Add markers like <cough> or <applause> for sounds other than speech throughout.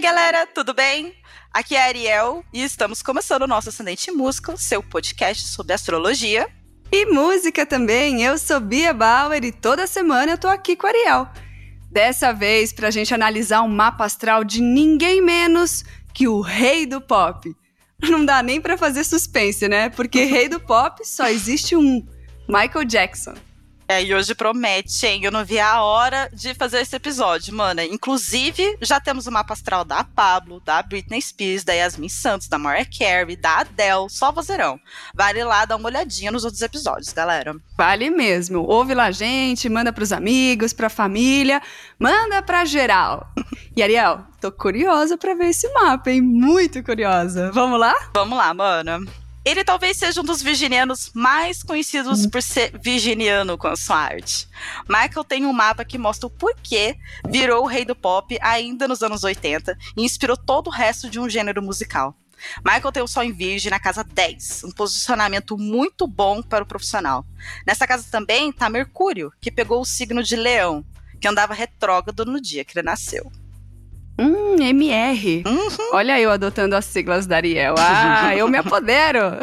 galera, tudo bem? Aqui é a Ariel e estamos começando o nosso Ascendente Música, seu podcast sobre astrologia. E música também. Eu sou Bia Bauer e toda semana eu tô aqui com a Ariel. Dessa vez pra gente analisar um mapa astral de ninguém menos que o rei do pop. Não dá nem para fazer suspense, né? Porque rei do pop só existe um, Michael Jackson. É, e hoje promete, hein? Eu não vi a hora de fazer esse episódio, mano. Inclusive, já temos o mapa astral da Pablo, da Britney Spears, da Yasmin Santos, da Mariah Carey, da Adele, só vozeirão. Vale lá dar uma olhadinha nos outros episódios, galera. Vale mesmo. Ouve lá, gente, manda pros amigos, pra família, manda pra geral. E Ariel, tô curiosa pra ver esse mapa, hein? Muito curiosa. Vamos lá? Vamos lá, mano. Ele talvez seja um dos virginianos mais conhecidos por ser virginiano com a sua arte. Michael tem um mapa que mostra o porquê virou o rei do pop ainda nos anos 80 e inspirou todo o resto de um gênero musical. Michael tem o Sol em Virgem na casa 10, um posicionamento muito bom para o profissional. Nessa casa também está Mercúrio, que pegou o signo de Leão, que andava retrógrado no dia que ele nasceu. Hum, MR. Uhum. Olha eu adotando as siglas da Ariel. Ah, eu me apodero. <laughs>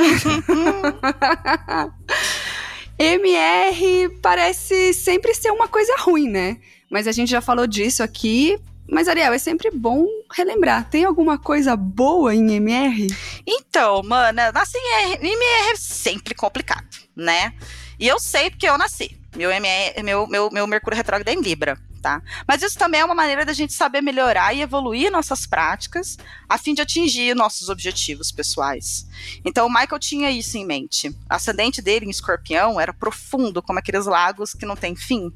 MR parece sempre ser uma coisa ruim, né? Mas a gente já falou disso aqui. Mas, Ariel, é sempre bom relembrar. Tem alguma coisa boa em MR? Então, mana, nascer em MR é sempre complicado, né? E eu sei porque eu nasci. Meu, MR, meu, meu, meu Mercúrio retrógrado é em Libra tá? Mas isso também é uma maneira da gente saber melhorar e evoluir nossas práticas a fim de atingir nossos objetivos pessoais. Então o Michael tinha isso em mente. O ascendente dele em escorpião era profundo, como aqueles lagos que não têm fim.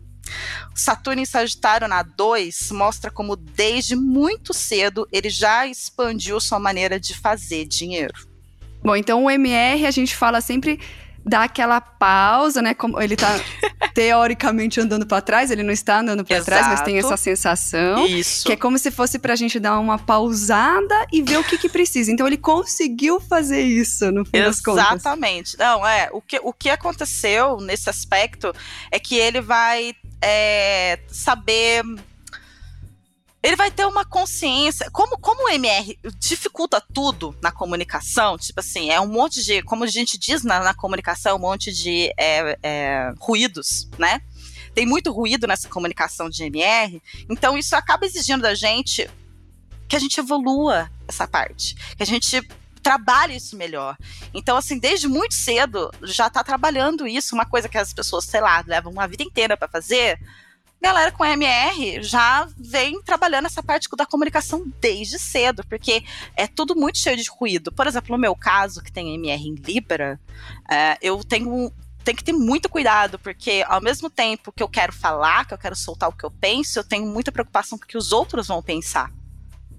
Saturno em Sagitário na 2 mostra como desde muito cedo ele já expandiu sua maneira de fazer dinheiro. Bom, então o MR a gente fala sempre dá aquela pausa, né? Como ele tá <laughs> teoricamente andando para trás, ele não está andando para trás, mas tem essa sensação. Isso. Que é como se fosse pra gente dar uma pausada e ver o que que precisa. Então ele conseguiu fazer isso, no fim Exatamente. das contas. Exatamente. Não, é, o que, o que aconteceu nesse aspecto é que ele vai é, saber ele vai ter uma consciência. Como, como o MR dificulta tudo na comunicação, tipo assim, é um monte de, como a gente diz na, na comunicação, um monte de é, é, ruídos, né? Tem muito ruído nessa comunicação de MR, então isso acaba exigindo da gente que a gente evolua essa parte, que a gente trabalhe isso melhor. Então, assim, desde muito cedo já está trabalhando isso, uma coisa que as pessoas, sei lá, levam uma vida inteira para fazer galera com MR já vem trabalhando essa parte da comunicação desde cedo, porque é tudo muito cheio de ruído. Por exemplo, no meu caso, que tem MR em Libra, é, eu tenho que ter muito cuidado, porque ao mesmo tempo que eu quero falar, que eu quero soltar o que eu penso, eu tenho muita preocupação com o que os outros vão pensar.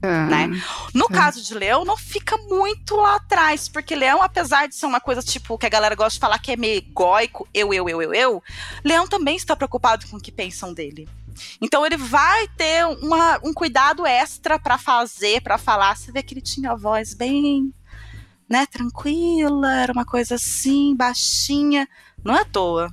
Ah, né? No é. caso de Leão, não fica muito lá atrás, porque Leão, apesar de ser uma coisa tipo que a galera gosta de falar que é meio egóico, eu, eu, eu, eu, eu, Leão também está preocupado com o que pensam dele. Então ele vai ter uma, um cuidado extra para fazer, para falar. Você vê que ele tinha a voz bem, né, tranquila, era uma coisa assim, baixinha. Não é à toa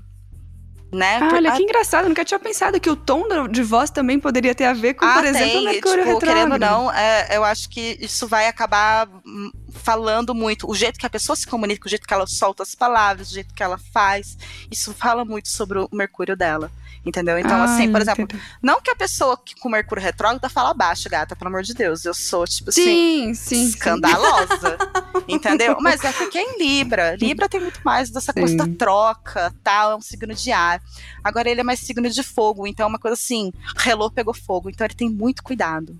né? Ah, olha, que engraçado, eu nunca tinha pensado que o tom de voz também poderia ter a ver com, ah, por exemplo, tem, o Mercúrio tipo, Querendo ou não, é, eu acho que isso vai acabar hum, falando muito. O jeito que a pessoa se comunica, o jeito que ela solta as palavras, o jeito que ela faz, isso fala muito sobre o Mercúrio dela. Entendeu? Então, ah, assim, por exemplo, entendi. não que a pessoa que com Mercúrio retrógrado fala baixo, gata, pelo amor de Deus. Eu sou, tipo sim, assim, sim, escandalosa. Sim. <laughs> entendeu? Mas é porque é em Libra. Libra tem muito mais dessa sim. coisa da troca, tal, é um signo de ar. Agora ele é mais signo de fogo, então é uma coisa assim, relou, pegou fogo. Então ele tem muito cuidado.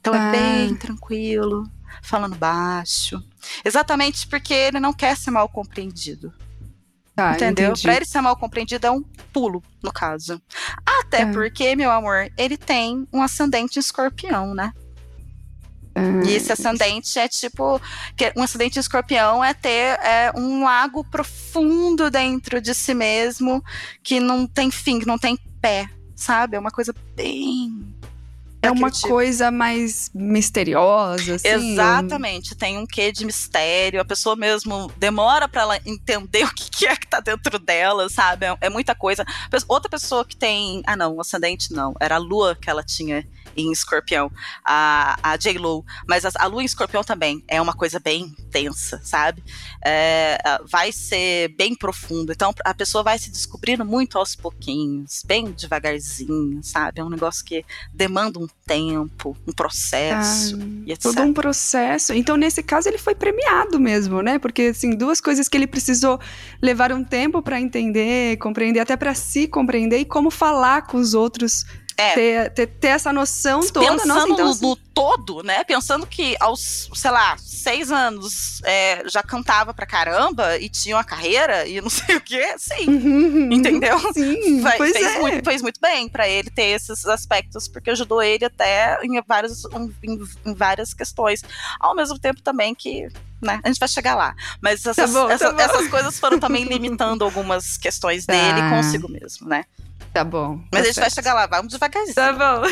Então é ah. é bem tranquilo, falando baixo. Exatamente porque ele não quer ser mal compreendido. Tá, entendeu? Entendi. Pra ele ser mal compreendido é um pulo, no caso. Até é. porque, meu amor, ele tem um ascendente em escorpião, né? É. E esse ascendente é tipo. Um ascendente em escorpião é ter é, um lago profundo dentro de si mesmo que não tem fim, que não tem pé, sabe? É uma coisa bem é uma tipo. coisa mais misteriosa, assim. Exatamente, tem um quê de mistério, a pessoa mesmo demora para ela entender <laughs> o que, que, é que tá dentro dela, sabe? É, é, muita coisa. Outra pessoa que tem. Ah, não, o ascendente não, era a lua que ela tinha em escorpião, a, a J-Lo, mas a, a lua em escorpião também é uma coisa bem tensa, sabe? É, vai ser bem profundo, então a pessoa vai se descobrindo muito aos pouquinhos, bem devagarzinho, sabe? É um negócio que demanda um tempo, um processo ah, e etc. Todo um processo. Então, nesse caso, ele foi premiado mesmo, né? Porque, assim, duas coisas que ele precisou levar um tempo para entender, compreender, até para se compreender e como falar com os outros é. Ter, ter, ter, essa noção toda. Pensando Nossa, então, no, assim... no, todo, né? Pensando que aos, sei lá, seis anos é, já cantava pra caramba e tinha uma carreira e não <laughs> sei o quê, sim. Uhum, entendeu? Sim, <laughs> Fe, pois fez, é. muito, fez muito bem para ele ter esses aspectos, porque ajudou ele até em, vários, em, em várias questões. Ao mesmo tempo também que né? A gente vai chegar lá. Mas essas, tá bom, tá essa, essas coisas foram também <laughs> limitando algumas questões tá. dele consigo mesmo, né? Tá bom. Mas tá a gente certo. vai chegar lá, vamos devagarzinho. Tá bom.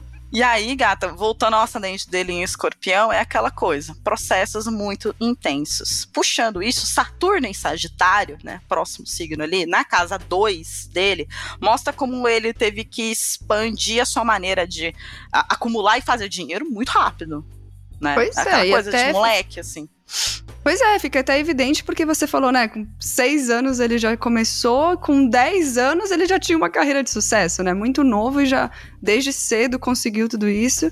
<laughs> E aí, gata, voltando ao ascendente dele em escorpião, é aquela coisa, processos muito intensos. Puxando isso, Saturno em Sagitário, né, próximo signo ali, na casa 2 dele, mostra como ele teve que expandir a sua maneira de a, acumular e fazer dinheiro muito rápido, né? Pois aquela é, coisa até... de moleque, assim. Pois é, fica até evidente porque você falou, né? Com seis anos ele já começou, com dez anos ele já tinha uma carreira de sucesso, né? Muito novo e já desde cedo conseguiu tudo isso.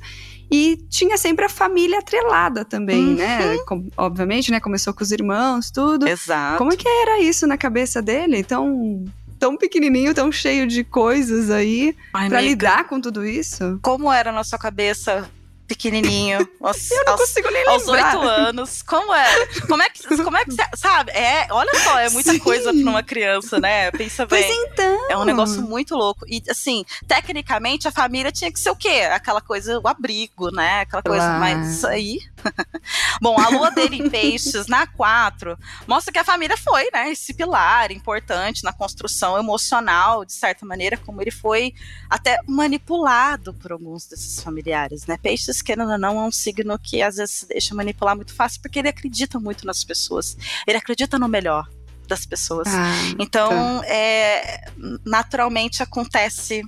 E tinha sempre a família atrelada também, uhum. né? Com, obviamente, né? Começou com os irmãos, tudo. Exato. Como é que era isso na cabeça dele? Tão, tão pequenininho, tão cheio de coisas aí para lidar com tudo isso? Como era na sua cabeça pequenininho. Aos, eu não aos, consigo nem aos oito anos. Como é? Como é que, como é que sabe? É, olha só, é muita Sim. coisa pra uma criança, né? Pensa bem. Pois então. É um negócio muito louco. E assim, tecnicamente a família tinha que ser o quê? Aquela coisa, o abrigo, né? Aquela coisa, claro. mas aí. <laughs> Bom, a lua dele em peixes na 4 mostra que a família foi, né? Esse pilar importante na construção emocional, de certa maneira, como ele foi até manipulado por alguns desses familiares, né? Peixes querendo ou não, é um signo que às vezes se deixa manipular muito fácil, porque ele acredita muito nas pessoas. Ele acredita no melhor das pessoas. Ah, então, tá. é, naturalmente acontece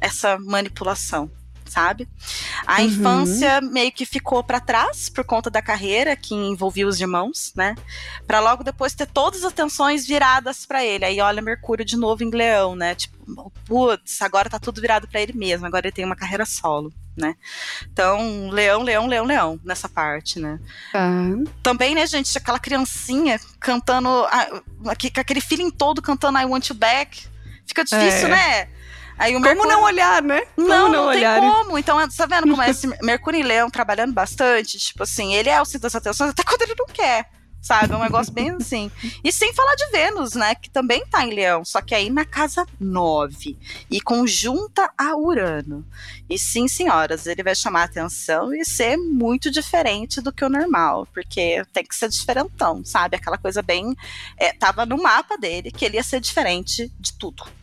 essa manipulação sabe? A uhum. infância meio que ficou para trás por conta da carreira que envolvia os irmãos, né? Para logo depois ter todas as atenções viradas para ele. Aí olha Mercúrio de novo em Leão, né? Tipo, putz, agora tá tudo virado para ele mesmo, agora ele tem uma carreira solo né? Então, leão, leão, leão, leão, nessa parte, né? Uhum. Também, né, gente, aquela criancinha cantando, com aquele feeling todo cantando I Want You Back. Fica difícil, é. né? Aí o Mercúrio... Como não olhar, né? Como não, não, não olhar. tem como. Então, tá vendo como é esse <laughs> Mercúrio e Leão trabalhando bastante? Tipo assim, ele é o centro das atenções até <laughs> quando ele não quer sabe? É um negócio bem assim. E sem falar de Vênus, né? Que também tá em Leão, só que aí na casa 9 e conjunta a Urano. E sim, senhoras, ele vai chamar atenção e ser muito diferente do que o normal, porque tem que ser diferentão, sabe? Aquela coisa bem. É, tava no mapa dele que ele ia ser diferente de tudo.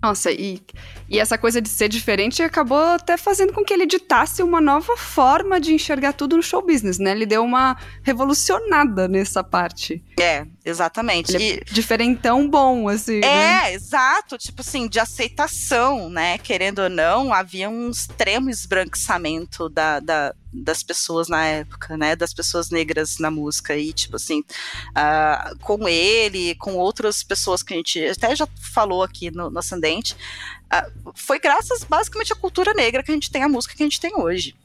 Nossa, e, e essa coisa de ser diferente acabou até fazendo com que ele ditasse uma nova forma de enxergar tudo no show business, né? Ele deu uma revolucionada nessa parte. É, exatamente. Ele é diferentão bom, assim. É, né? exato. Tipo assim, de aceitação, né? Querendo ou não, havia um extremo esbranquiçamento da, da das pessoas na época, né, das pessoas negras na música e tipo assim, uh, com ele, com outras pessoas que a gente até já falou aqui no, no Ascendente, uh, foi graças basicamente à cultura negra que a gente tem a música que a gente tem hoje.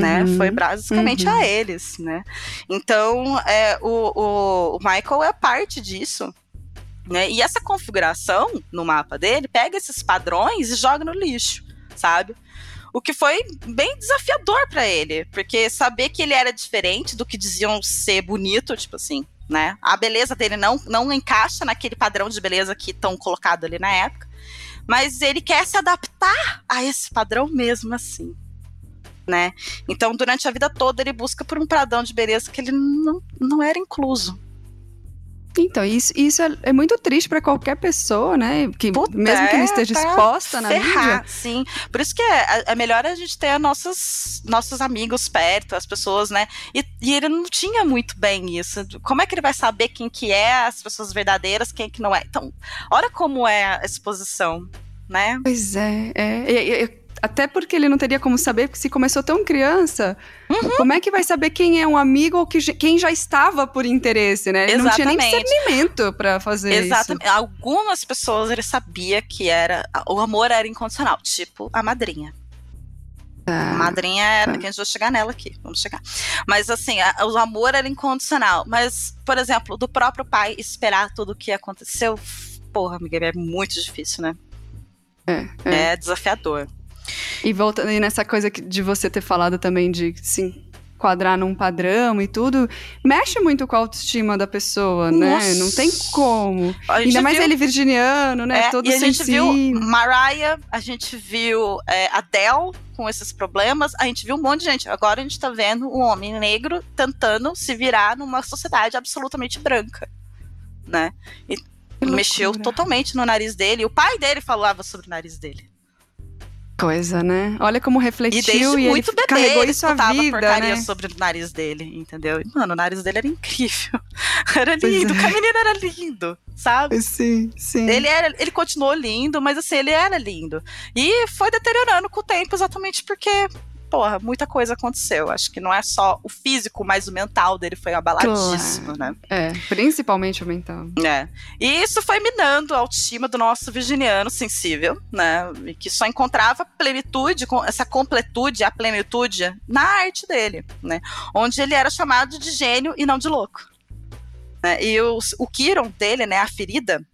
Né? Uhum, né? Foi basicamente uhum. a eles, né? Então, é, o, o, o Michael é parte disso, né? E essa configuração no mapa dele pega esses padrões e joga no lixo, sabe? O que foi bem desafiador para ele, porque saber que ele era diferente do que diziam ser bonito, tipo assim, né? A beleza dele não, não encaixa naquele padrão de beleza que estão colocado ali na época, mas ele quer se adaptar a esse padrão mesmo assim. Né? Então, durante a vida toda, ele busca por um padrão de beleza que ele não, não era incluso. Então, isso, isso é, é muito triste para qualquer pessoa, né? Que, Puta, mesmo que ele esteja exposta na ferrar, mídia. Sim, por isso que é, é melhor a gente ter nossos, nossos amigos perto, as pessoas, né? E, e, ele não tinha muito bem isso. Como é que ele vai saber quem que é as pessoas verdadeiras, quem que não é? Então, olha como é a exposição, né? Pois é, é, é, é até porque ele não teria como saber, porque se começou tão criança, uhum. como é que vai saber quem é um amigo ou que, quem já estava por interesse, né? Ele Exatamente. não tinha nem discernimento para fazer Exatamente. isso. Algumas pessoas ele sabia que era o amor era incondicional, tipo a madrinha. Tá. A madrinha era, tá. que a gente vai chegar nela aqui, vamos chegar. Mas assim, a, o amor era incondicional. Mas, por exemplo, do próprio pai esperar tudo o que aconteceu, porra, amiga, é muito difícil, né? É, é. é desafiador. E voltando aí nessa coisa de você ter falado também de se enquadrar num padrão e tudo, mexe muito com a autoestima da pessoa, né? Nossa. né? Não tem como. Ainda mais viu... ele virginiano, né? É, Todo e a gente viu Mariah, a gente viu é, Adele com esses problemas, a gente viu um monte de gente. Agora a gente tá vendo um homem negro tentando se virar numa sociedade absolutamente branca, né? E mexeu totalmente no nariz dele. O pai dele falava sobre o nariz dele coisa, né? Olha como refletiu e, e muito ele bebê, carregou ele isso a vida, porcaria né? sobre o nariz dele, entendeu? E, mano, o nariz dele era incrível. <laughs> Era lindo, é. o menino era lindo, sabe? Sim, sim. Ele, era, ele continuou lindo, mas assim, ele era lindo. E foi deteriorando com o tempo exatamente porque porra, muita coisa aconteceu. Acho que não é só o físico, mas o mental dele foi abaladíssimo, claro. né? É, principalmente o mental. É. E isso foi minando a autoestima do nosso virginiano sensível, né? E que só encontrava plenitude, essa completude, a plenitude na arte dele, né? Onde ele era chamado de gênio e não de louco. Né? E o, o Kiron dele, né, a ferida,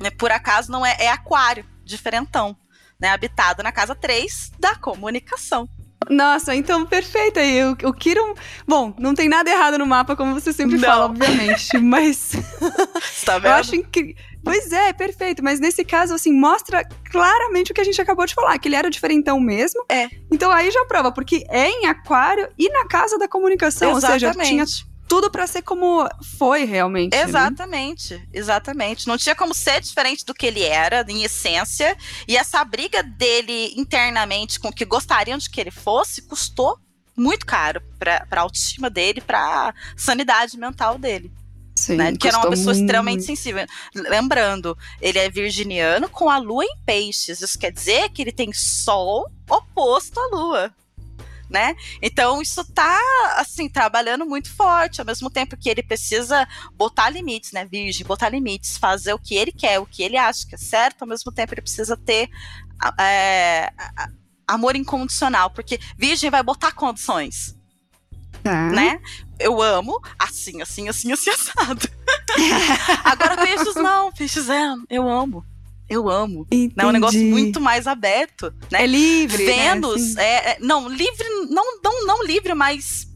né, por acaso não é, é aquário, diferentão. Né, habitado na casa 3 da comunicação. Nossa, então perfeito aí. O, o Kiron. Bom, não tem nada errado no mapa, como você sempre não. fala, obviamente. <laughs> Mas. tá vendo? Eu acho incrível. Pois é, perfeito. Mas nesse caso, assim, mostra claramente o que a gente acabou de falar, que ele era diferentão mesmo. É. Então aí já prova, porque é em aquário e na casa da comunicação. Exatamente. Ou seja, tinha tudo para ser como foi realmente. Né? Exatamente, né? exatamente. Não tinha como ser diferente do que ele era, em essência. E essa briga dele internamente com o que gostariam de que ele fosse custou muito caro para a autoestima dele, para a sanidade mental dele. Sim, né? Que era uma pessoa muito. extremamente sensível. Lembrando, ele é virginiano com a lua em peixes. Isso quer dizer que ele tem sol oposto à lua né? Então isso tá assim trabalhando muito forte, ao mesmo tempo que ele precisa botar limites, né, virgem, botar limites, fazer o que ele quer, o que ele acha que é certo, ao mesmo tempo ele precisa ter é, amor incondicional, porque virgem vai botar condições. Tá. Né? Eu amo assim, assim, assim, assim, assado. <laughs> Agora, peixes não, peixes é, eu amo eu amo. Né? É um negócio muito mais aberto. Né? É livre. Vênus, né? é, é, não, livre, não, não, não livre, mas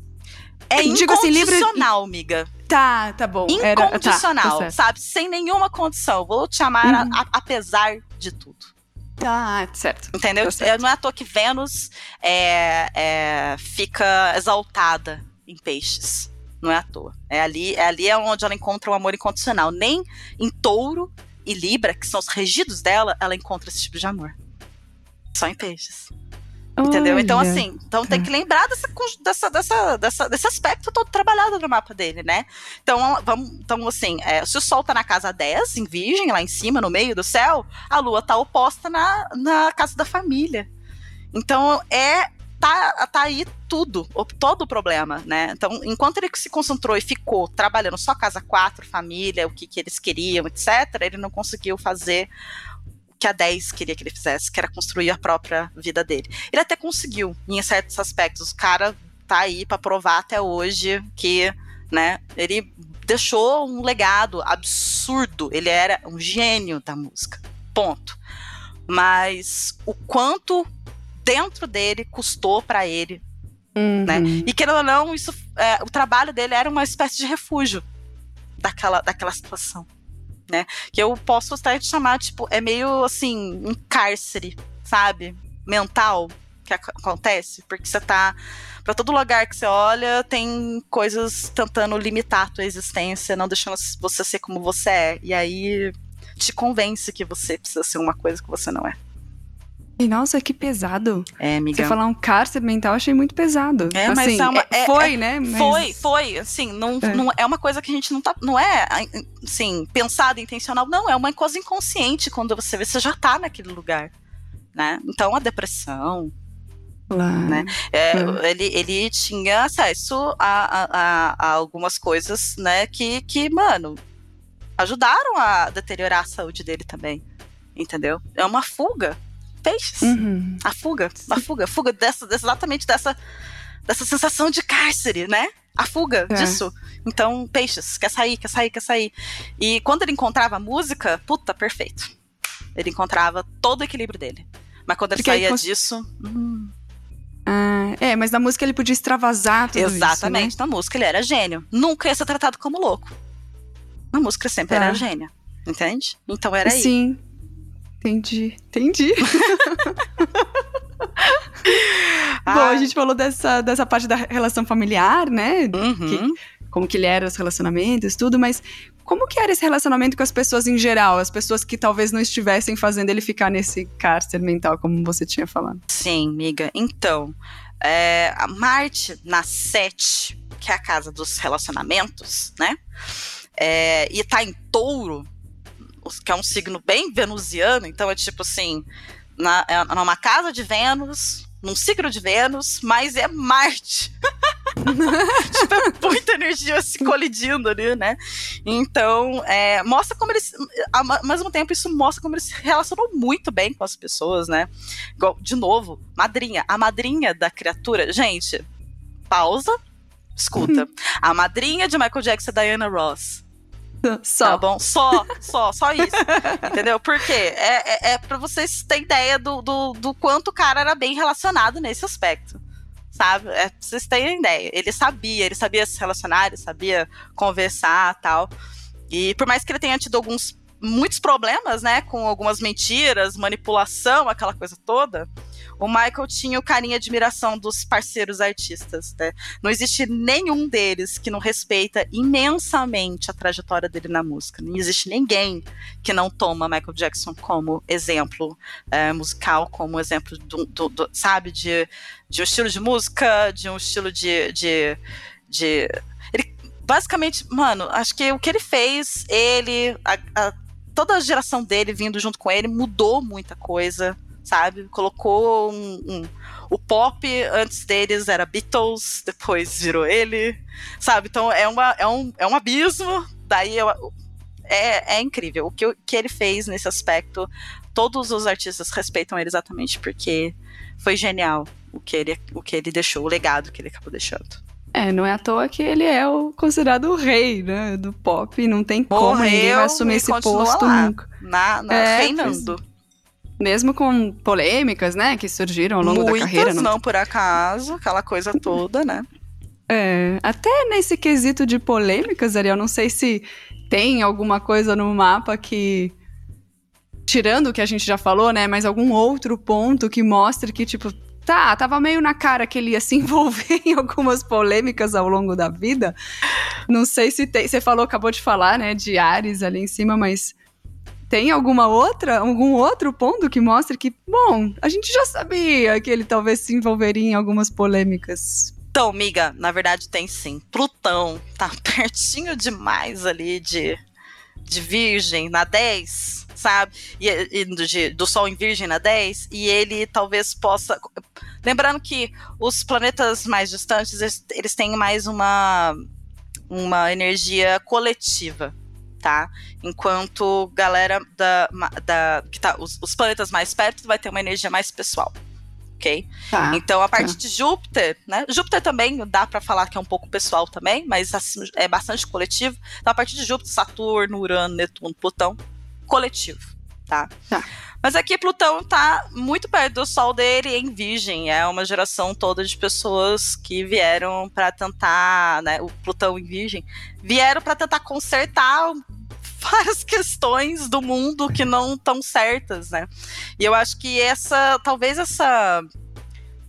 é Digo incondicional, assim, livre... amiga. Tá, tá bom. Incondicional, Era, tá, tá sabe? Sem nenhuma condição. Vou te chamar uhum. a, apesar de tudo. Tá, certo. Entendeu? Tá certo. Não é à toa que Vênus é, é, fica exaltada em peixes. Não é à toa. É ali, é ali onde ela encontra o um amor incondicional. Nem em touro e Libra, que são os regidos dela, ela encontra esse tipo de amor. Só em peixes. Entendeu? Então, Olha. Então, assim, então tem que lembrar dessa, dessa, dessa, dessa, desse aspecto todo trabalhado no mapa dele, né? Então, vamos, então assim, é, se o Sol tá na casa 10, em Virgem, lá em cima, no meio do céu, a Lua tá oposta na, na casa da família. Então, é tá, tá aí tudo, todo o problema, né? Então, enquanto ele se concentrou e ficou trabalhando só casa quatro, família, o que, que eles queriam, etc., ele não conseguiu fazer o que a 10 queria que ele fizesse, que era construir a própria vida dele. Ele até conseguiu, em certos aspectos. O cara tá aí para provar até hoje que, né, ele deixou um legado absurdo. Ele era um gênio da música. Ponto. Mas o quanto dentro dele custou para ele. Uhum. Né? E querendo ou não, isso, é, o trabalho dele era uma espécie de refúgio daquela, daquela situação. Né? Que eu posso até te chamar, tipo, é meio assim, um cárcere, sabe? Mental que acontece, porque você tá. Para todo lugar que você olha, tem coisas tentando limitar a tua existência, não deixando você ser como você é. E aí te convence que você precisa ser uma coisa que você não é. E nossa, que pesado. É, amiga. Você falar um cárcere mental, achei muito pesado. É, assim, mas é uma, é, foi, é, né? Mas... Foi, foi. Assim, não é. não é uma coisa que a gente não tá. Não é, assim, pensada, intencional. Não, é uma coisa inconsciente quando você vê, você já tá naquele lugar. né? Então a depressão, Claro. né? É, ele, ele tinha acesso a, a, a, algumas coisas, né, que, que, mano, ajudaram a deteriorar a saúde dele também. Entendeu? É uma fuga. Peixes. Uhum. A fuga. A fuga. A fuga dessa, exatamente dessa, dessa sensação de cárcere, né? A fuga É. disso. Então, peixes, quer sair, quer sair, quer sair. E quando ele encontrava a música, puta, perfeito. Ele encontrava todo o equilíbrio dele. Mas quando ele Porque aí saía cons- disso. hum, Ah, é, mas na música ele podia extravasar tudo exatamente. isso, Na música ele era gênio. Nunca ia ser tratado como louco. Na música ele sempre Tá. era gênio. Entende? Então era né? aí. Sim. Entendi. Entendi. <laughs> Bom, Ah, a gente falou dessa, dessa parte da relação familiar, né? uhum. Como que ele era os relacionamentos, tudo, mas como que era esse relacionamento com as pessoas em geral? As pessoas que talvez não estivessem fazendo ele ficar nesse cárcere mental, como você tinha falado. Sim, miga. Então, é, a Marte na Sete, que é a casa dos relacionamentos, né? É, e tá em touro, que é um signo bem venusiano, então é tipo assim, na, é numa casa de Vênus, num signo de Vênus, mas é Marte. <laughs> tipo, é muita energia se colidindo ali, né? Então, é, mostra como eles. Ao mesmo tempo, isso mostra como eles se relacionam muito bem com as pessoas, né? De novo, madrinha. A madrinha da criatura. Gente, pausa. Escuta. <laughs> A madrinha de Michael Jackson é Diana Ross. <laughs> Só. Tá bom? Só, só, só isso. Entendeu? Por quê? É, é, é pra vocês terem ideia do, do, do quanto o cara era bem relacionado nesse aspecto. Sabe? É pra vocês terem ideia. Ele sabia, ele sabia se relacionar, ele sabia conversar tal. E por mais que ele tenha tido alguns muitos problemas, né, com algumas mentiras, manipulação, aquela coisa toda, o Michael tinha o carinho e admiração dos parceiros artistas, né? Não existe nenhum deles que não respeita imensamente a trajetória dele na música. Não existe ninguém que não toma Michael Jackson como exemplo é, musical, como exemplo do, do- do- sabe, de, de um estilo de música, de um estilo de, de, de basicamente, mano, acho que o que ele fez, ele, a- a- toda a geração dele vindo junto com ele mudou muita coisa, sabe? Colocou um, um- o pop antes deles era Beatles, depois virou ele, sabe? Então é, uma, é, um, é um abismo. Daí eu, é, é incrível o que, que ele fez nesse aspecto. Todos os artistas respeitam ele exatamente porque foi genial o que ele, o que ele deixou, o legado que ele acabou deixando. É, não é à toa que ele é o considerado o rei, né, do pop. Não tem como ninguém vai Morreu assumir esse posto lá. nunca. Na, na É, reinando. Mesmo com polêmicas, né, que surgiram ao longo Muitas, da carreira. não por acaso, aquela coisa toda, né? É, até nesse quesito de polêmicas, Ariel, não sei se tem alguma coisa no mapa que. Tirando o que a gente já falou, né? Mas algum outro ponto que mostre que, tipo, tá, tava meio na cara que ele ia se <laughs> envolver em algumas polêmicas ao longo da vida. Não sei se tem. Você falou, acabou de falar, né, de Ares ali em cima, mas. Tem alguma outra, algum outro ponto que mostre que, bom, a gente já sabia que ele talvez se envolveria em algumas polêmicas Então, miga, na verdade tem sim. Plutão tá <laughs> pertinho demais ali de, de Virgem na 10, sabe? E, e do, de- do Sol em Virgem na 10, e ele talvez possa. Lembrando que os planetas mais distantes, eles, eles têm mais uma, uma energia coletiva. Tá? Enquanto galera da, da que tá os, os planetas mais perto vai ter uma energia mais pessoal, ok? Tá. Então, a partir de Júpiter, né? Júpiter também dá pra falar que é um pouco pessoal também, mas assim, é bastante coletivo. Então, a partir de Júpiter, Saturno, Urano, Netuno, Plutão, coletivo, tá? Tá. Mas aqui Plutão tá muito perto do Sol dele em Virgem. É uma geração toda de pessoas que vieram pra tentar, né? O Plutão em Virgem vieram pra tentar consertar várias questões do mundo que não estão certas, né? E eu acho que essa, talvez essa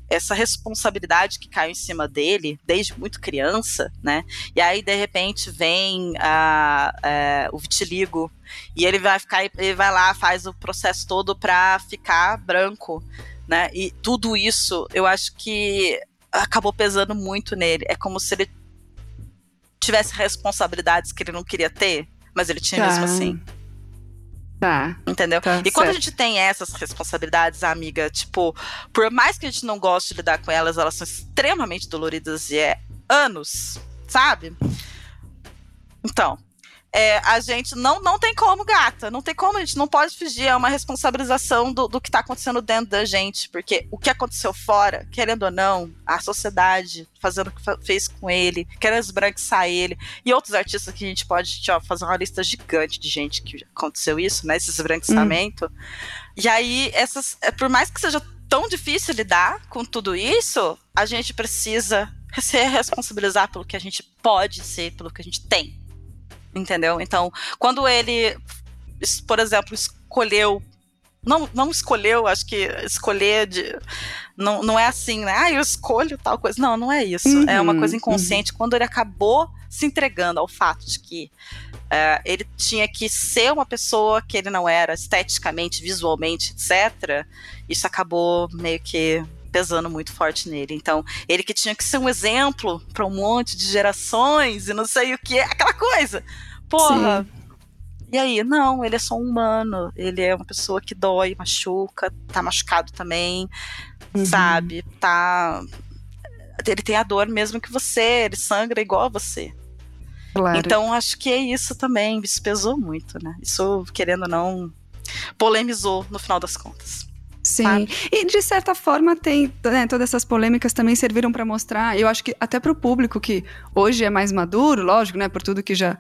essa responsabilidade que caiu em cima dele desde muito criança, né? E aí de repente vem a, é, o vitiligo e ele vai ficar, ele vai lá faz o processo todo para ficar branco, né? E tudo isso eu acho que acabou pesando muito nele. É como se ele tivesse responsabilidades que ele não queria ter, mas ele tinha Tá. mesmo assim. Tá. Entendeu? Tá, e quando certo. a gente tem essas responsabilidades, amiga, tipo, por mais que a gente não goste de lidar com elas, elas são extremamente doloridas e é anos, sabe? Então, é, a gente não, não tem como, gata. Não tem como, a gente não pode fugir. É uma responsabilização do, do que tá acontecendo dentro da gente. Porque o que aconteceu fora, querendo ou não, a sociedade fazendo o que fez com ele, querendo esbranquiçar ele, e outros artistas que a gente pode ó, fazer uma lista gigante de gente que aconteceu isso, né? Esse esbranquiçamento. E aí, essas, é, por mais que seja tão difícil lidar com tudo isso, a gente precisa se responsabilizar pelo que a gente pode ser, pelo que a gente tem. Entendeu? Então, quando ele, por exemplo, escolheu. Não, não escolheu, acho que escolher de. Não, não é assim, né? Ah, eu escolho tal coisa. Não, não é isso. é uma Uhum, coisa inconsciente. Quando ele acabou se entregando ao fato de que é, ele tinha que ser uma pessoa que ele não era, esteticamente, visualmente, etc., isso acabou meio que pesando muito forte nele. Então, ele que tinha que ser um exemplo para um monte de gerações e não sei o que, aquela coisa. Porra. E aí, não, ele é só um humano, ele é uma pessoa que dói, machuca, tá machucado também, Uhum. sabe? Tá. Ele tem a dor mesmo que você, ele sangra igual a você. Claro. Então, acho que é isso também. Isso pesou muito, né? Isso, querendo ou não, polemizou no final das contas. Sim. sabe? E de certa forma tem, né, todas essas polêmicas também serviram para mostrar, eu acho que até para o público que hoje é mais maduro, lógico, né, por tudo que já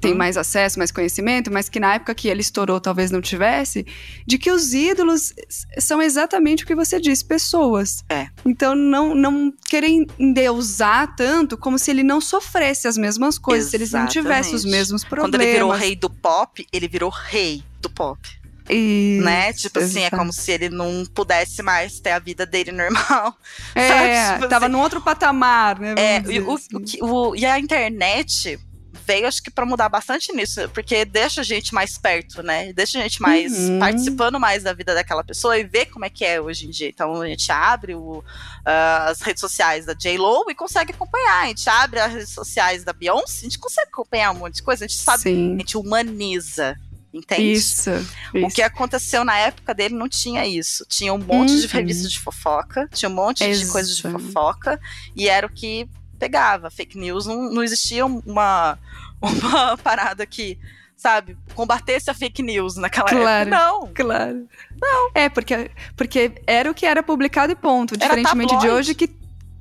tem Hum. mais acesso, mais conhecimento, mas que na época que ele estourou talvez não tivesse, de que os ídolos são exatamente o que você disse, pessoas. É. Então não não querem endeusar tanto como se ele não sofresse as mesmas coisas, se eles não tivessem os Exatamente. mesmos problemas. Quando ele virou rei do pop, ele virou rei do pop. Isso, né? Tipo assim, é como se ele não pudesse mais ter a vida dele normal. <laughs> É? Tipo tava assim. num outro patamar, né? É, e, o- assim. o o- e a internet veio, acho que, pra mudar bastante nisso, porque deixa a gente mais perto, né? Deixa a gente mais Uhum. participando mais da vida daquela pessoa e ver como é que é hoje em dia. Então a gente abre o, ah, as redes sociais da J-Lo e consegue acompanhar. A gente abre as redes sociais da Beyoncé, a gente consegue acompanhar um monte de coisa, a gente sabe, a Sim. gente humaniza. Entende? Isso, O isso. que aconteceu na época dele não tinha isso. Tinha um monte de Uhum. revistas de fofoca, tinha um monte de Exato. coisas de fofoca, e era o que pegava. Fake news não, não existia uma, <laughs> uma parada que, sabe, combatesse a fake news naquela Claro. época. Não. Claro. Não. É, porque, porque era o que era publicado e ponto. Diferentemente de hoje que.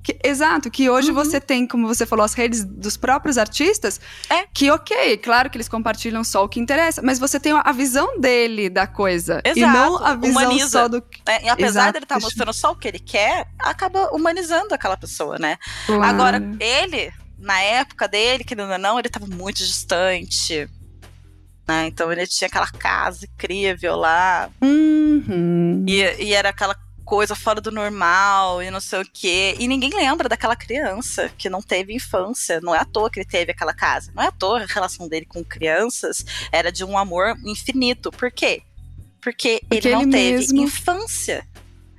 Que- exato, que hoje Uhum. você tem, como você falou, as redes dos próprios artistas, É. que ok, claro que eles compartilham só o que interessa, mas você tem a visão dele da coisa. E Exato, não a visão humaniza. só do. É, e apesar Exato. dele estar mostrando só o que ele quer, acaba humanizando aquela pessoa, né? Claro. Agora, ele, na época dele, querendo ou não, ele estava muito distante. Né? Então ele tinha aquela casa incrível lá, Uhum. E, e era aquela coisa fora do normal e não sei o quê. E ninguém lembra daquela criança que não teve infância. Não é à toa que ele teve aquela casa. Não é à toa a relação dele com crianças era de um amor infinito. Por quê? Porque, Porque ele não ele teve mesmo- infância.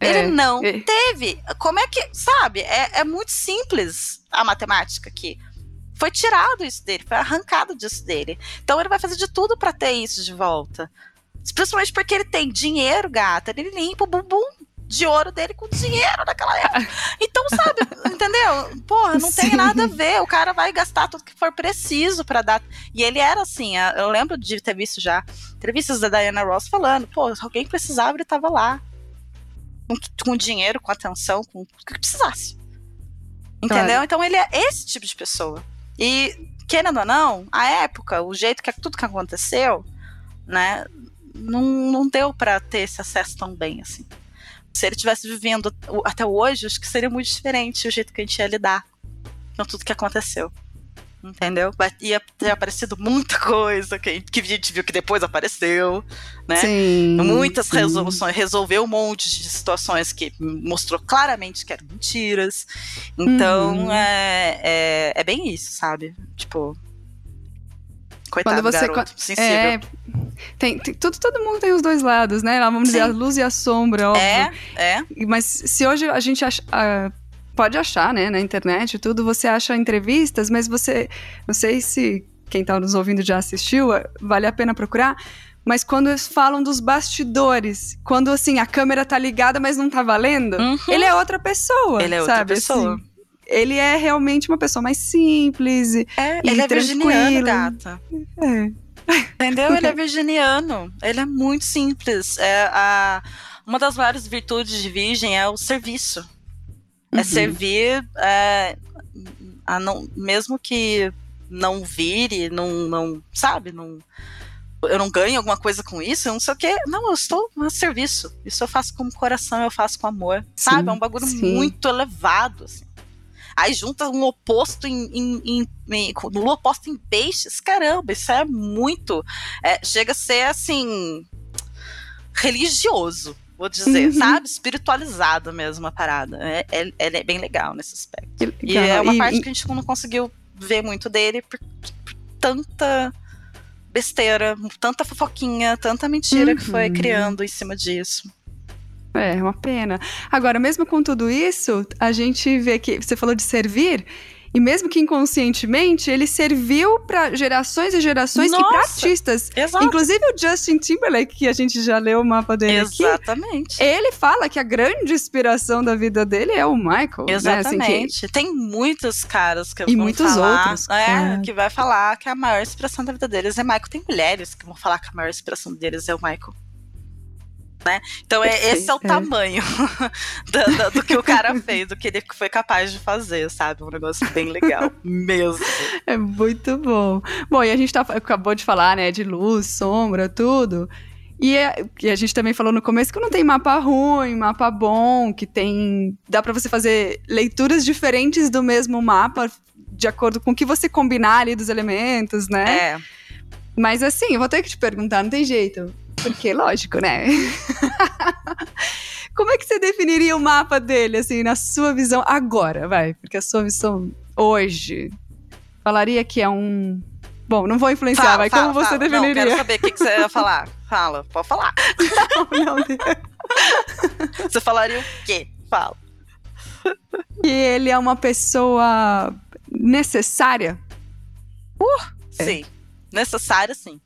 É, Ele não é. teve. Como é que. Sabe? É, é muito simples a matemática aqui. Foi tirado isso dele, foi arrancado disso dele. Então ele vai fazer de tudo pra ter isso de volta. Principalmente porque ele tem dinheiro, gata. Ele limpa o bumbum de ouro dele com dinheiro naquela época. Então, sabe, <laughs> entendeu? Porra, não tem Sim. nada a ver. O cara vai gastar tudo que for preciso pra dar. E ele era assim, eu lembro de ter visto já entrevistas da Diana Ross falando, pô, se alguém precisava, ele tava lá. Com, com dinheiro, com atenção, com o que precisasse. Entendeu? Claro. Então ele é esse tipo de pessoa. E, querendo ou não, a época, o jeito que tudo que aconteceu, né, não, não deu pra ter esse acesso tão bem assim. Se ele tivesse vivendo até hoje, acho que seria muito diferente o jeito que a gente ia lidar com tudo que aconteceu. Entendeu? Ia ter aparecido muita coisa que, que a gente viu que depois apareceu, né? Sim. Muitas sim. resoluções, resolveu um monte de situações que mostrou claramente que eram mentiras. Então, Uhum. é, é, é bem isso, sabe? Tipo. Coitado Quando você- garoto, sensível. É, tem, tem- tudo, todo mundo tem os dois lados, né? Vamos dizer, Sim. a luz e a sombra, óbvio. É, é. Mas se hoje a gente acha, ah, pode achar, né, na internet tudo, você acha entrevistas, mas você, não sei se quem tá nos ouvindo já assistiu, ah, vale a pena procurar, mas quando eles falam dos bastidores, quando assim a câmera tá ligada, mas não tá valendo, Uhum. ele é outra pessoa. Ele é outra sabe? pessoa. Assim, ele é realmente uma pessoa mais simples. e- É, E ele é virginiano, gata. É. Entendeu? Ele é <laughs> virginiano. Ele é muito simples. É a, uma das maiores virtudes de virgem é o serviço. É Uhum. servir, é, a não, mesmo que não vire, não, não sabe, não, eu não ganho alguma coisa com isso, eu não sei o quê. Não, eu estou a serviço. Isso eu faço com o coração, eu faço com amor. sabe? É um bagulho sim. muito elevado, assim. Aí junta um oposto em, em, em, em no oposto em peixes, caramba, isso é muito. é, chega a ser assim religioso, vou dizer, Uhum. sabe? Espiritualizado mesmo a parada. É, é, é bem legal nesse aspecto. E é uma E- parte e- que a gente não conseguiu ver muito dele por, por tanta besteira, tanta fofoquinha, tanta mentira que foi Uhum. criando em cima disso. É, uma pena. Agora, mesmo com tudo isso, a gente vê que você falou de servir, e mesmo que inconscientemente, ele serviu para gerações e gerações e para Nossa! artistas. Exato. Inclusive o Justin Timberlake, que a gente já leu o mapa dele aqui, Exatamente. ele fala que a grande inspiração da vida dele é o Michael. Né? Assim, que- Exatamente. Tem muitos caras que E vão muitos falar, outros, é, é. que vai falar que a maior inspiração da vida deles é Michael. Tem mulheres que vão falar que a maior inspiração deles é o Michael. Né? Então é, esse é o é. tamanho <laughs> do, do- do que o cara fez, do que ele foi capaz de fazer, sabe? Um negócio bem legal <laughs> mesmo. É muito bom. Bom, e a gente tá, acabou de falar, né, de luz, sombra, tudo. E, é- e a gente também falou no começo que não tem mapa ruim, mapa bom, que tem. Dá pra você fazer leituras diferentes do mesmo mapa, de acordo com o que você combinar ali dos elementos, né? É. Mas assim, eu vou ter que te perguntar, não tem jeito. Porque, lógico, né? <laughs> Como é que você definiria o mapa dele, assim, na sua visão agora, vai? Porque a sua visão hoje falaria que é um. Bom, não vou influenciar, Fala, vai. fala, Como você fala. Não, definiria? quero saber o que, que você ia falar. <laughs> Fala, pode falar. Não, não, <laughs> Você falaria o quê? Fala. que ele é uma pessoa necessária. É. Sim. Necessária, sim.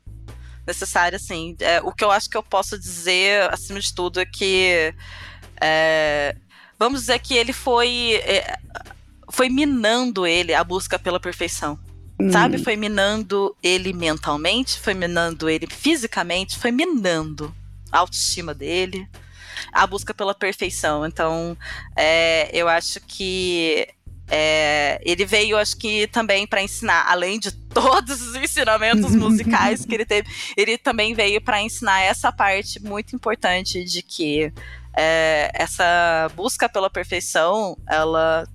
Necessária, sim. É, o que eu acho que eu posso dizer, acima de tudo, é que. é, vamos dizer que ele foi. é, foi minando ele a busca pela perfeição. Sabe? Hum, Foi minando ele mentalmente, foi minando ele fisicamente, foi minando a autoestima dele, a busca pela perfeição. Então, é, eu acho que é, ele veio, acho que também para ensinar, além de <laughs> todos os ensinamentos musicais que ele teve, ele também veio para ensinar essa parte muito importante de que é, essa busca pela perfeição, ela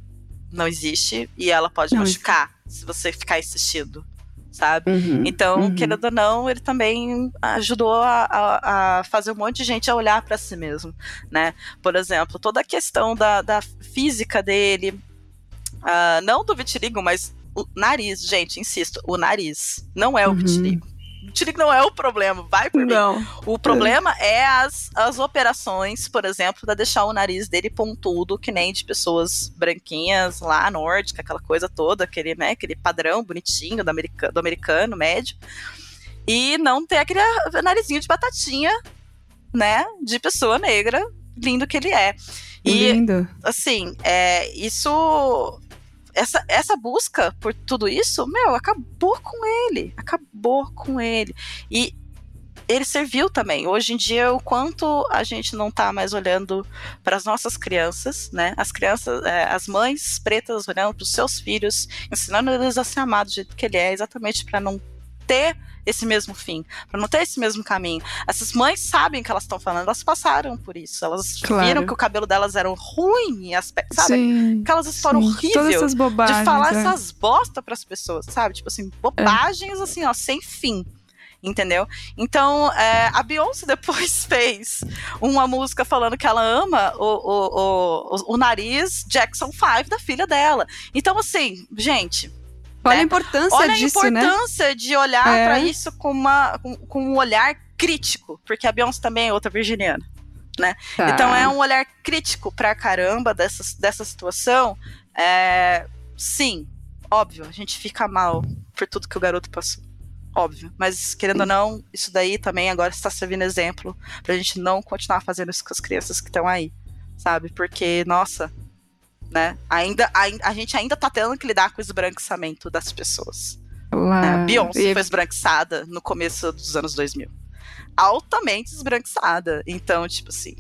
não existe e ela pode Não machucar se você ficar insistindo, sabe? uhum, Então, uhum. querendo ou não, ele também ajudou a, a- a fazer um monte de gente a olhar para si mesmo, né? Por exemplo, toda a questão da, da física dele, ah, não do vitiligo, mas o nariz, gente, insisto, o nariz não é o Uhum. vitiligo. O vitiligo não é o problema, vai por mim. Não. O problema é as, as operações, por exemplo, para deixar o nariz dele pontudo, que nem de pessoas branquinhas lá, nórdica, aquela coisa toda, aquele, né, aquele padrão bonitinho do, america, do americano médio. E não ter aquele narizinho de batatinha, né, de pessoa negra, lindo que ele é. E Lindo. assim, é, isso. Essa, essa busca por tudo isso, meu, acabou com ele. Acabou com ele. E ele serviu também. Hoje em dia, o quanto a gente não tá mais olhando para as nossas crianças, né? As crianças, é, as mães pretas olhando para os seus filhos, ensinando eles a ser amados do jeito que ele é, exatamente para não ter esse mesmo fim, para não ter esse mesmo caminho. Essas mães sabem o que elas estão falando, elas passaram por isso, elas Claro. viram que o cabelo delas era ruim aspecto, sabe? Sim. Aquelas histórias sim. horríveis Todas essas bobagens. de falar é. essas bosta pras pessoas, sabe? Tipo assim, bobagens assim, ó, sem fim. Entendeu? Então, é, a Beyoncé depois <laughs> fez uma música falando que ela ama o, o, o, o nariz Jackson 5 da filha dela. Então, assim, gente, Olha né? a importância olha disso, a né? importância de olhar É. pra isso com, uma, com, com um olhar crítico, porque a Beyoncé também é outra virginiana. Tá. Então é um olhar crítico pra caramba dessa, dessa situação. É, sim, óbvio, a gente fica mal por tudo que o garoto passou. óbvio. Mas, querendo ou não, isso daí também agora está servindo exemplo pra gente não continuar fazendo isso com as crianças que estão aí, sabe? Porque, nossa, né? Ainda, a, a gente ainda tá tendo que lidar com o esbranquiçamento das pessoas. Né? Beyoncé e... foi esbranquiçada no começo dos anos 2000. Altamente esbranquiçada. Então, tipo assim,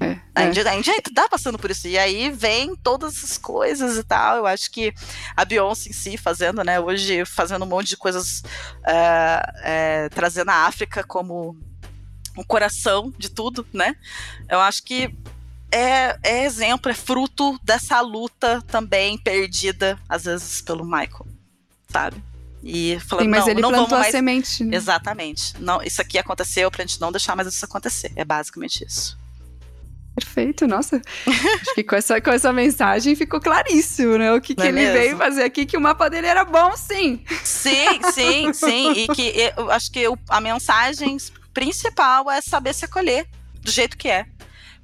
é, a, gente, é. a tá passando por isso. E aí vem todas essas coisas e tal. Eu acho que a Beyoncé em si fazendo, né, hoje fazendo um monte de coisas, é, é, trazendo a África como o coração de tudo, né? Eu acho que é, é exemplo, é fruto dessa luta também perdida, às vezes, pelo Michael, sabe? E falando, Sim, mas não, ele não plantou mais... a semente. Né? Exatamente. Não, isso aqui aconteceu pra gente não deixar mais isso acontecer. É basicamente isso. Perfeito, nossa. Acho que com essa, com essa mensagem ficou claríssimo, né? O que, que é ele mesmo? veio fazer aqui, que o mapa dele era bom, sim. Sim, sim, sim. E que eu acho que a mensagem principal é saber se acolher do jeito que é.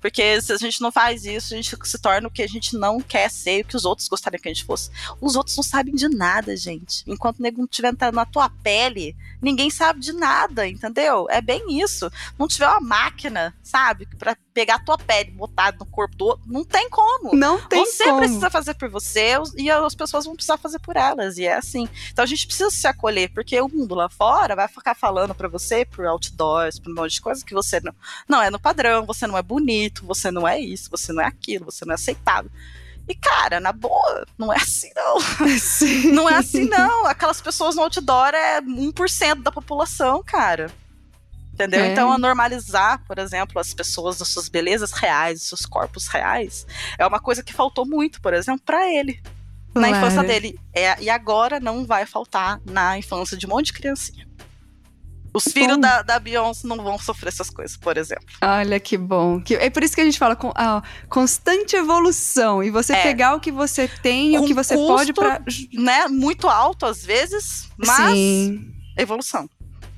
Porque se a gente não faz isso, a gente se torna o que a gente não quer ser, o que os outros gostariam que a gente fosse. Os outros não sabem de nada, gente. Enquanto o nego não estiver na tua pele, ninguém sabe de nada, entendeu? É bem isso. Não tiver uma máquina, sabe, para pegar a tua pele, botar no corpo do outro, não tem como. Não tem você como. Você precisa fazer por você e as pessoas vão precisar fazer por elas, e é assim. Então a gente precisa se acolher, porque o mundo lá fora vai ficar falando para você por outdoors, por um monte de coisas que você não, não é no padrão, você não é bonito, você não é isso, você não é aquilo, você não é aceitável. E, cara, na boa, não é assim, não. <laughs> Sim. Não é assim, não. Aquelas pessoas no outdoor é 1% da população, cara. Entendeu? É. Então, a normalizar, por exemplo, as pessoas das suas belezas reais, dos seus corpos reais, é uma coisa que faltou muito, por exemplo, para ele. Na claro. infância dele. É, e agora não vai faltar na infância de um monte de criancinha. Os filhos da, da Beyoncé não vão sofrer essas coisas, por exemplo. Olha que bom. Que, é por isso que a gente fala com a constante evolução. E você é. pegar o que você tem, o que você custo, pode para, né, muito alto às vezes, mas Sim. evolução.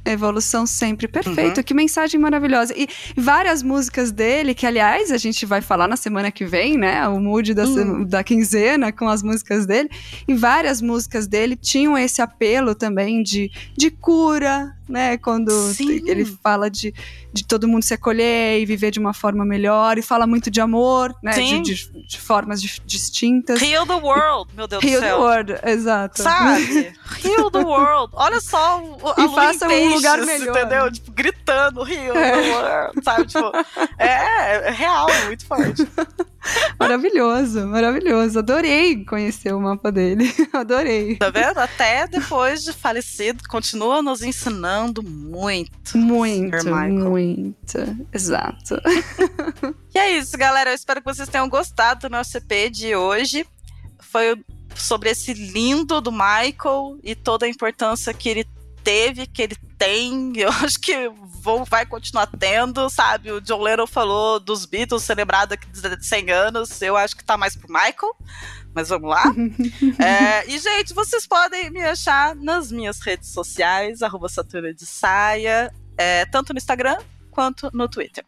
Evolução sempre. Perfeito, uhum. que mensagem maravilhosa. E várias músicas dele, que aliás a gente vai falar na semana que vem, né? O mood da, uhum. da quinzena com as músicas dele. E várias músicas dele tinham esse apelo também de, de cura, né? Quando Sim. ele fala de, de todo mundo se acolher e viver de uma forma melhor, e fala muito de amor, né? De, de, de, formas distintas. Heal the world, meu Deus Heal do céu. Heal the world, exato. Sabe? <laughs> Heal the world. Olha só a E faça um lugar melhor. Entendeu? Tipo, gritando Heal é. <laughs> sabe? Tipo, é, é real, muito forte. <laughs> Maravilhoso, maravilhoso. Adorei conhecer o mapa dele. <laughs> Adorei. Tá vendo? Até depois de falecido, continua nos ensinando muito. Muito, muito. Exato. e é isso, galera. Eu espero que vocês tenham gostado do nosso EP de hoje. Foi sobre esse lindo do Michael e toda a importância que ele teve, que ele tem, <laughs> eu acho que vou, vai continuar tendo, sabe? O John Lennon falou dos Beatles celebrado aqui de 100 anos, eu acho que tá mais pro Michael, mas vamos lá. <laughs> é, e, gente, vocês podem me achar nas minhas redes sociais, arroba Saturna de Saia, é, tanto no Instagram quanto no Twitter.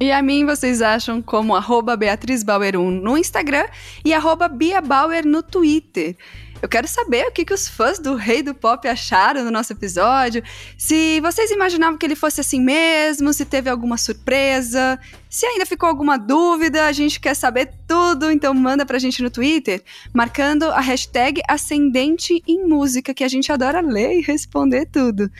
E a mim vocês acham como arroba Beatriz Bauer 1 no Instagram e arroba Bia Bauer no Twitter. Eu quero saber o que, que os fãs do Rei do Pop acharam no nosso episódio. Se vocês imaginavam que ele fosse assim mesmo, se teve alguma surpresa, se ainda ficou alguma dúvida, a gente quer saber tudo, então manda pra gente no Twitter, marcando a hashtag Ascendente em Música, que a gente adora ler e responder tudo.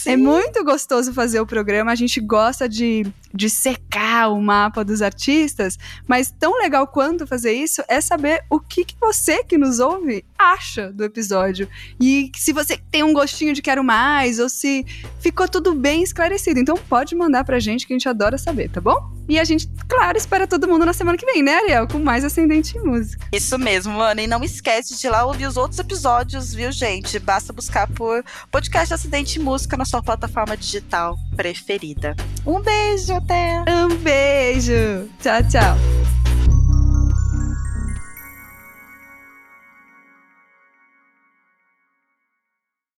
É Sim. É muito gostoso fazer o programa, a gente gosta de, de secar o mapa dos artistas, mas tão legal quanto fazer isso é saber o que, que você que nos ouve acha do episódio. E se você tem um gostinho de quero mais, ou se ficou tudo bem esclarecido. Então pode mandar pra gente que a gente adora saber, tá bom? E a gente, claro, espera todo mundo na semana que vem, né, Ariel? Com mais Ascendente em Música. Isso mesmo, mano. E não esquece de ir lá ouvir os outros episódios, viu, gente? Basta buscar por Podcast Acidente em Música na sua plataforma digital preferida. Um beijo, até! Um beijo! Tchau, tchau!